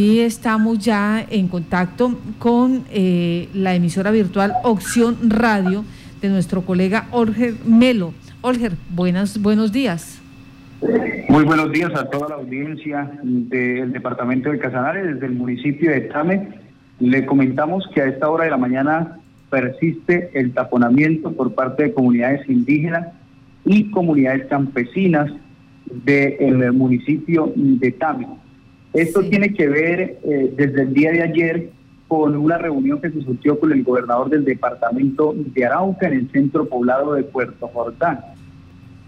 Y estamos ya en contacto con eh, la emisora virtual Opción Radio de nuestro colega Olger Melo. Olger, buenas, buenos días. Muy buenos días a toda la audiencia del departamento de Casanare, desde el municipio de Tame. Le comentamos que a esta hora de la mañana persiste el taponamiento por parte de comunidades indígenas y comunidades campesinas del municipio de Tame esto tiene que ver eh, desde el día de ayer con una reunión que se surgió con el gobernador del departamento de Arauca en el centro poblado de Puerto Jordán.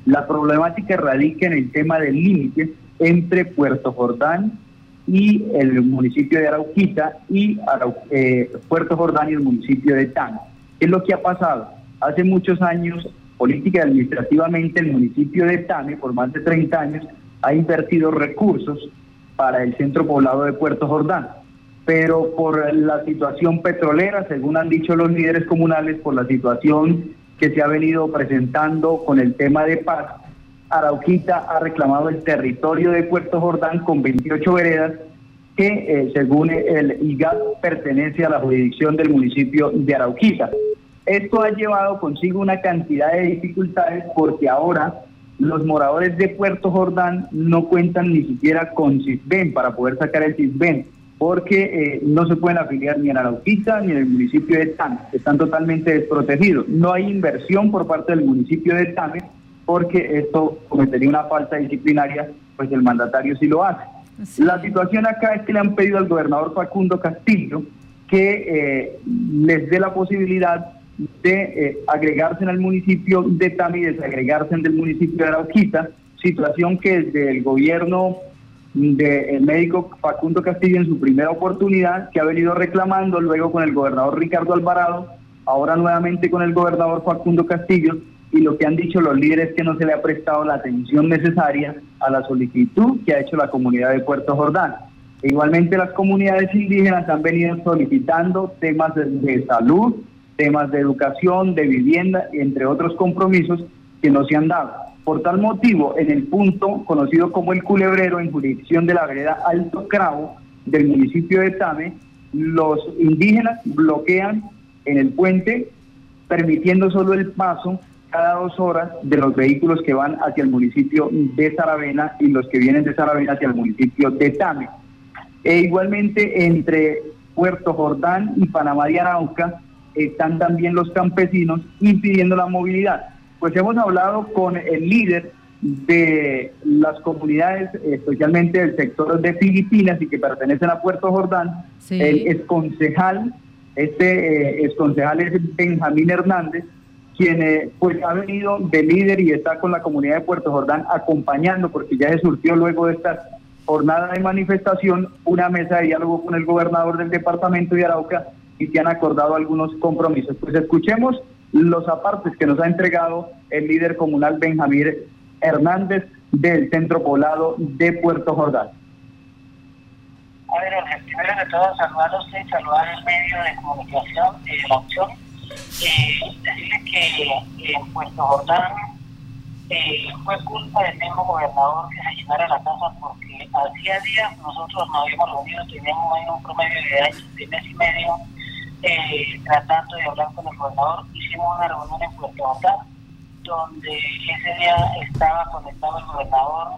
La problemática radica en el tema del límite entre Puerto Jordán y el municipio de Arauquita y eh, Puerto Jordán y el municipio de Tan. ¿Qué es lo que ha pasado? Hace muchos años, política y administrativamente, el municipio de Tame, por más de 30 años, ha invertido recursos para el centro poblado de Puerto Jordán. Pero por la situación petrolera, según han dicho los líderes comunales, por la situación que se ha venido presentando con el tema de paz, Arauquita ha reclamado el territorio de Puerto Jordán con 28 veredas que, eh, según el IGAD, pertenece a la jurisdicción del municipio de Arauquita. Esto ha llevado consigo una cantidad de dificultades porque ahora los moradores de Puerto Jordán no cuentan ni siquiera con CISBEN para poder sacar el CISBEN, porque eh, no se pueden afiliar ni en Arauquita ni en el municipio de Tame, están totalmente desprotegidos. No hay inversión por parte del municipio de Tame, porque esto cometería una falta disciplinaria, pues el mandatario sí lo hace. La situación acá es que le han pedido al gobernador Facundo Castillo que eh, les dé la posibilidad de eh, agregarse el municipio de Tami y desagregarse del municipio de Arauquita, situación que desde el gobierno del médico Facundo Castillo en su primera oportunidad, que ha venido reclamando luego con el gobernador Ricardo Alvarado, ahora nuevamente con el gobernador Facundo Castillo, y lo que han dicho los líderes es que no se le ha prestado la atención necesaria a la solicitud que ha hecho la comunidad de Puerto Jordán. igualmente las comunidades indígenas han venido solicitando temas de salud, temas de educación, de vivienda, entre otros compromisos que no se han dado. Por tal motivo, en el punto conocido como el Culebrero, en jurisdicción de la vereda Alto Cravo del municipio de Tame, los indígenas bloquean en el puente, permitiendo solo el paso cada dos horas de los vehículos que van hacia el municipio de Saravena y los que vienen de Saravena hacia el municipio de Tame. E igualmente entre Puerto Jordán y Panamá de Arauca están también los campesinos impidiendo la movilidad. Pues hemos hablado con el líder de las comunidades, especialmente del sector de Filipinas y que pertenecen a Puerto Jordán, el exconcejal, este eh, concejal es Benjamín Hernández, quien eh, pues ha venido de líder y está con la comunidad de Puerto Jordán acompañando, porque ya se surgió luego de esta jornada de manifestación una mesa de diálogo con el gobernador del departamento de Arauca y se han acordado algunos compromisos. Pues escuchemos los apartes que nos ha entregado el líder comunal Benjamín Hernández del centro poblado de Puerto Jordán. A ver, primero de todo, saludarlos y saludar el medio de comunicación de la opción. Eh, decirles que en Puerto Jordán eh, fue culpa del mismo gobernador que se llenara la casa porque hacía días nosotros nos habíamos reunido, teníamos un promedio de años de mes y medio eh, tratando de hablar con el gobernador, hicimos una reunión en Puerto Jordán, donde ese día estaba conectado el gobernador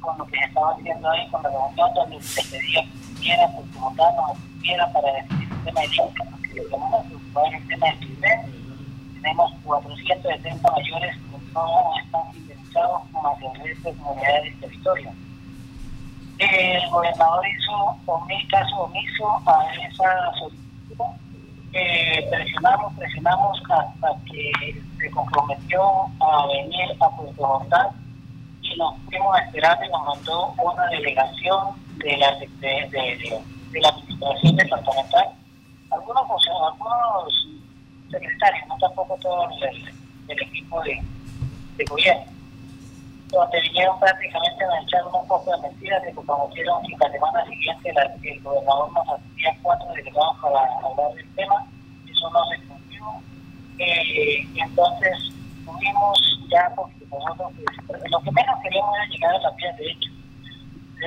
con lo que se estaba haciendo ahí, con la reunión donde se pedía que viera Puerto Jordán, nos viera para decidir el tema de Inca, porque lo que preocupaba el tema del tenemos 470 mayores que no están indemnizados como el de comunidades del territorio. El gobernador hizo mil caso omiso a esa solicitud eh, presionamos, presionamos hasta que se comprometió a venir a Puerto Jordán y nos fuimos a esperar y nos mandó una delegación de la, de, de, de, la administración departamental, algunos, algunos secretarios, no tampoco todo el, equipo de, de gobierno. Donde vinieron prácticamente a echar un poco de mentiras, se comprometieron y la semana siguiente el gobernador nos hacía cuatro delegados para hablar del tema, eso no se cumplió. Eh, entonces tuvimos ya, porque nosotros pues, lo que menos queríamos era llegar a la vía de hecho.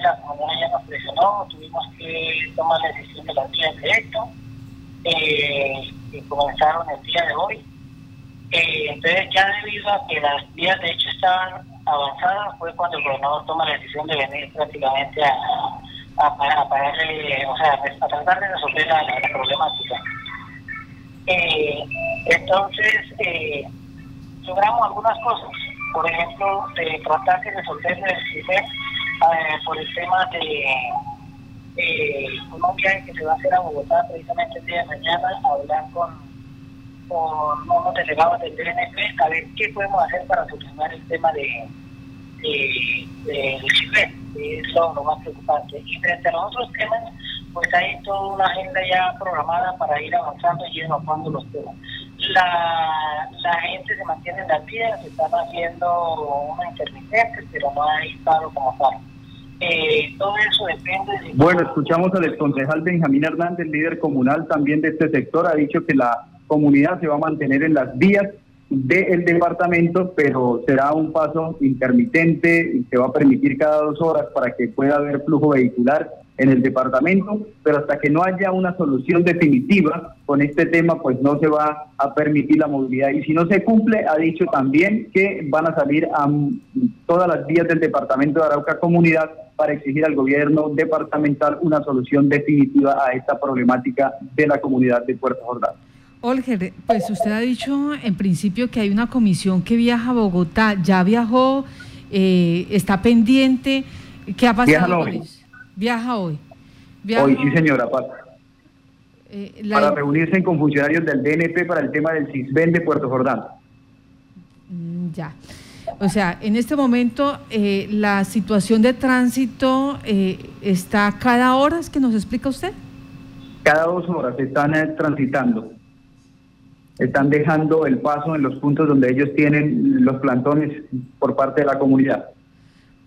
la comunidad ya nos presionó, tuvimos que tomar la decisión de las vías de esto, eh, que comenzaron el día de hoy. Eh, entonces ya debido a que las vías de hecho estaban avanzadas, fue cuando el gobernador toma la decisión de venir prácticamente a, a, o sea, tratar de resolver la, problemática. Eh, entonces, eh, logramos algunas cosas. Por ejemplo, de tratar de resolver el sistema eh, por el tema de eh, un viaje que se va a hacer a Bogotá precisamente el día de mañana, a hablar con, con unos delegados del DNP, a ver qué podemos hacer para solucionar el tema de, de, de, que es lo, más preocupante. Y frente a los otros temas, pues hay toda una agenda ya programada para ir avanzando y evacuando los temas. La, la gente se mantiene en la vías, se están haciendo unas intermitentes, pero no hay paro como tal. Eh, todo eso depende de... Bueno, escuchamos al concejal Benjamín Hernández, líder comunal también de este sector, ha dicho que la comunidad se va a mantener en las vías del departamento, pero será un paso intermitente y se va a permitir cada dos horas para que pueda haber flujo vehicular en el departamento, pero hasta que no haya una solución definitiva con este tema, pues no se va a permitir la movilidad. Y si no se cumple, ha dicho también que van a salir a todas las vías del departamento de Arauca Comunidad para exigir al gobierno departamental una solución definitiva a esta problemática de la comunidad de Puerto Jordán. Olger, pues usted ha dicho en principio que hay una comisión que viaja a Bogotá, ya viajó, eh, está pendiente, ¿qué ha pasado con Viaja hoy. hoy, sí, señora eh, Para reunirse con funcionarios del DNP para el tema del CISBEN de Puerto Jordán. Mm, ya. O sea, en este momento eh, la situación de tránsito eh, está cada hora, ¿es que nos explica usted? Cada dos horas están transitando. Están dejando el paso en los puntos donde ellos tienen los plantones por parte de la comunidad.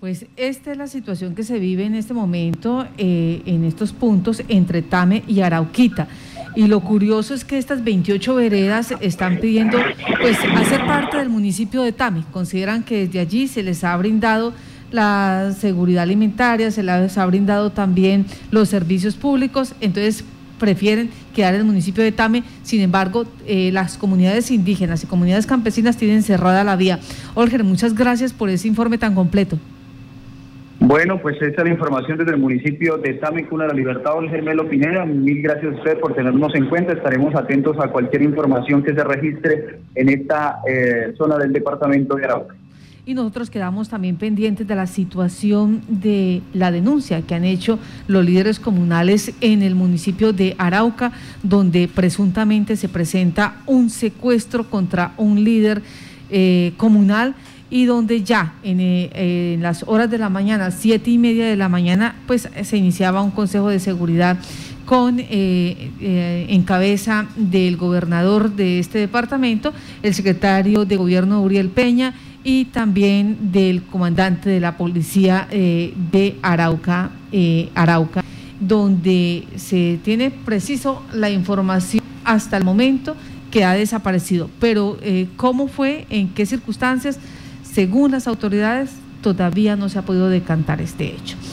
Pues esta es la situación que se vive en este momento eh, en estos puntos entre Tame y Arauquita. Y lo curioso es que estas 28 veredas están pidiendo pues hacer parte del municipio de Tame. Consideran que desde allí se les ha brindado la seguridad alimentaria, se les ha brindado también los servicios públicos, entonces prefieren quedar en el municipio de Tame, sin embargo, eh, las comunidades indígenas y comunidades campesinas tienen cerrada la vía. Olger, muchas gracias por ese informe tan completo. Bueno, pues esta es la información desde el municipio de Cuna de la Libertad, el Gemelo Pineda. Mil gracias a usted por tenernos en cuenta. Estaremos atentos a cualquier información que se registre en esta eh, zona del departamento de Arauca. Y nosotros quedamos también pendientes de la situación de la denuncia que han hecho los líderes comunales en el municipio de Arauca, donde presuntamente se presenta un secuestro contra un líder eh, comunal y donde ya eh, en, las horas de la mañana, siete y media de la mañana, pues se iniciaba un consejo de seguridad con eh, eh, en cabeza del gobernador de este departamento, el secretario de gobierno Uriel Peña y también del comandante de la policía de Arauca, Arauca, donde se tiene preciso la información hasta el momento que ha desaparecido. Pero cómo fue, en qué circunstancias, según las autoridades, todavía no se ha podido decantar este hecho.